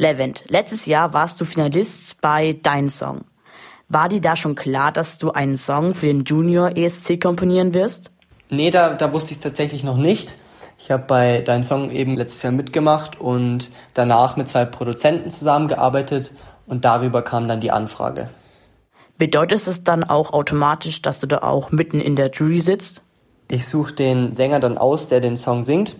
Levent, letztes Jahr warst du Finalist bei Dein Song. War dir da schon klar, dass du einen Song für den Junior ESC komponieren wirst? Nee, da, da wusste ich es tatsächlich noch nicht. Ich habe bei Dein Song eben letztes Jahr mitgemacht und danach mit zwei Produzenten zusammengearbeitet und darüber kam dann die Anfrage. Bedeutet es dann auch automatisch, dass du da auch mitten in der Jury sitzt? Ich suche den Sänger dann aus, der den Song singt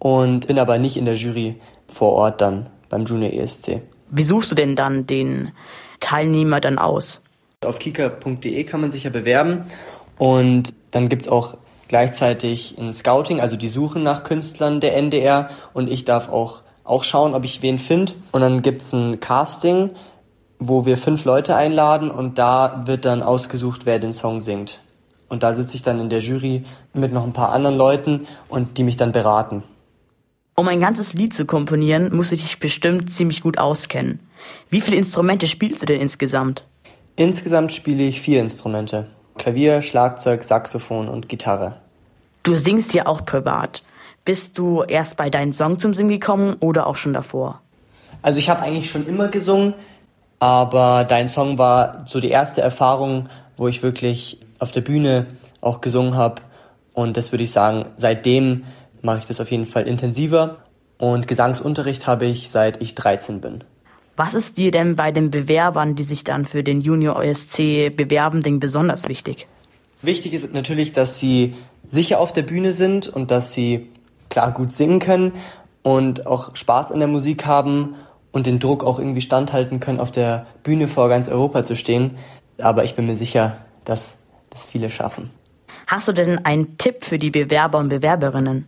und bin aber nicht in der Jury vor Ort dann beim Junior ESC. Wie suchst du denn dann den Teilnehmer dann aus? Auf kika.de kann man sich ja bewerben und dann gibt es auch gleichzeitig ein Scouting, also die Suchen nach Künstlern der NDR und ich darf auch, auch schauen, ob ich wen finde. Und dann gibt es ein Casting, wo wir fünf Leute einladen und da wird dann ausgesucht, wer den Song singt. Und da sitze ich dann in der Jury mit noch ein paar anderen Leuten und die mich dann beraten. Um ein ganzes Lied zu komponieren, musst du dich bestimmt ziemlich gut auskennen. Wie viele Instrumente spielst du denn insgesamt? Insgesamt spiele ich vier Instrumente. Klavier, Schlagzeug, Saxophon und Gitarre. Du singst ja auch privat. Bist du erst bei deinem Song zum Singen gekommen oder auch schon davor? Also ich habe eigentlich schon immer gesungen, aber dein Song war so die erste Erfahrung, wo ich wirklich auf der Bühne auch gesungen habe. Und das würde ich sagen, seitdem mache ich das auf jeden Fall intensiver. Und Gesangsunterricht habe ich seit ich 13 bin. Was ist dir denn bei den Bewerbern, die sich dann für den Junior OSC bewerben, denn besonders wichtig? Wichtig ist natürlich, dass sie sicher auf der Bühne sind und dass sie klar gut singen können und auch Spaß an der Musik haben und den Druck auch irgendwie standhalten können, auf der Bühne vor ganz Europa zu stehen. Aber ich bin mir sicher, dass das viele schaffen. Hast du denn einen Tipp für die Bewerber und Bewerberinnen?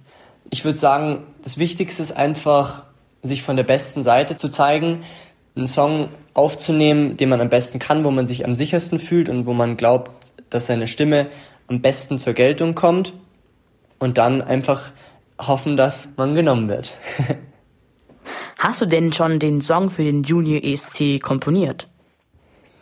Ich würde sagen, das Wichtigste ist einfach, sich von der besten Seite zu zeigen, einen Song aufzunehmen, den man am besten kann, wo man sich am sichersten fühlt und wo man glaubt, dass seine Stimme am besten zur Geltung kommt und dann einfach hoffen, dass man genommen wird. Hast du denn schon den Song für den Junior ESC komponiert?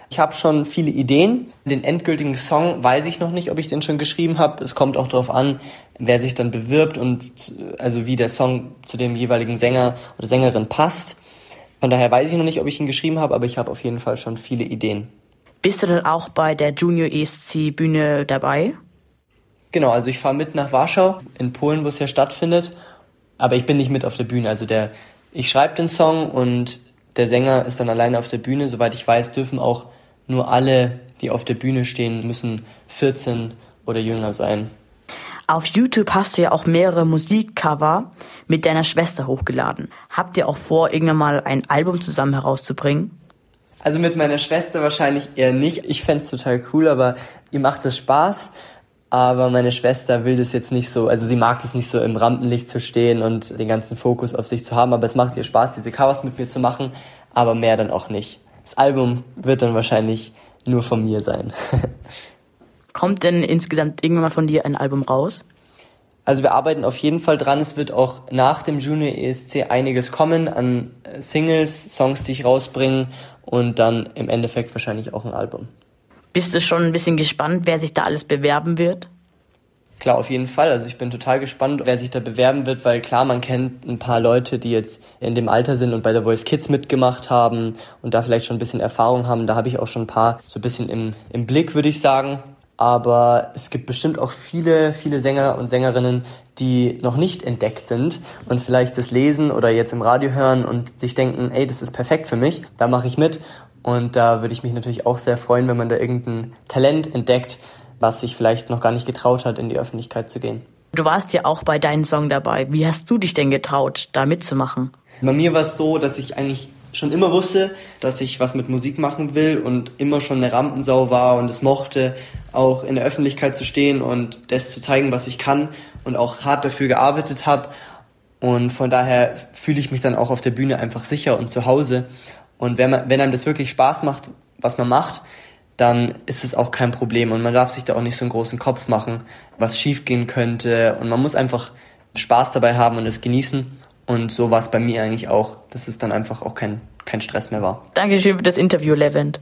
Ich habe schon viele Ideen. Den endgültigen Song weiß ich noch nicht, ob ich den schon geschrieben habe. Es kommt auch darauf an, wer sich dann bewirbt und also wie der Song zu dem jeweiligen Sänger oder Sängerin passt. Von daher weiß ich noch nicht, ob ich ihn geschrieben habe, aber ich habe auf jeden Fall schon viele Ideen. Bist du denn auch bei der Junior ESC Bühne dabei? Genau, also ich fahre mit nach Warschau, in Polen, wo es ja stattfindet, aber ich bin nicht mit auf der Bühne. Also der, ich schreibe den Song und der Sänger ist dann alleine auf der Bühne. Soweit ich weiß, dürfen auch nur alle, die auf der Bühne stehen, müssen 14 oder jünger sein. Auf YouTube hast du ja auch mehrere Musikcover mit deiner Schwester hochgeladen. Habt ihr auch vor, irgendwann mal ein Album zusammen herauszubringen? Also mit meiner Schwester wahrscheinlich eher nicht. Ich fände total cool, aber ihr macht es Spaß. Aber meine Schwester will das jetzt nicht so, also sie mag es nicht so im Rampenlicht zu stehen und den ganzen Fokus auf sich zu haben, aber es macht ihr Spaß, diese Covers mit mir zu machen, aber mehr dann auch nicht. Das Album wird dann wahrscheinlich nur von mir sein. Kommt denn insgesamt irgendwann von dir ein Album raus? Also wir arbeiten auf jeden Fall dran. Es wird auch nach dem Junior ESC einiges kommen an Singles, Songs, die ich rausbringe und dann im Endeffekt wahrscheinlich auch ein Album. Bist du schon ein bisschen gespannt, wer sich da alles bewerben wird? Klar, auf jeden Fall. Also ich bin total gespannt, wer sich da bewerben wird, weil klar, man kennt ein paar Leute, die jetzt in dem Alter sind und bei der Voice Kids mitgemacht haben und da vielleicht schon ein bisschen Erfahrung haben. Da habe ich auch schon ein paar so ein bisschen im, im Blick, würde ich sagen. Aber es gibt bestimmt auch viele, viele Sänger und Sängerinnen, die noch nicht entdeckt sind und vielleicht das lesen oder jetzt im Radio hören und sich denken, ey, das ist perfekt für mich, da mache ich mit. Und da würde ich mich natürlich auch sehr freuen, wenn man da irgendein Talent entdeckt, was sich vielleicht noch gar nicht getraut hat, in die Öffentlichkeit zu gehen. Du warst ja auch bei deinem Song dabei. Wie hast du dich denn getraut, da mitzumachen? Bei mir war es so, dass ich eigentlich schon immer wusste, dass ich was mit Musik machen will und immer schon eine Rampensau war und es mochte, auch in der Öffentlichkeit zu stehen und das zu zeigen, was ich kann und auch hart dafür gearbeitet habe. Und von daher fühle ich mich dann auch auf der Bühne einfach sicher und zu Hause. Und wenn, man, wenn einem das wirklich Spaß macht, was man macht, dann ist es auch kein Problem und man darf sich da auch nicht so einen großen Kopf machen, was schiefgehen könnte und man muss einfach Spaß dabei haben und es genießen und so war es bei mir eigentlich auch, dass es dann einfach auch kein, kein Stress mehr war. Dankeschön für das Interview, Levent.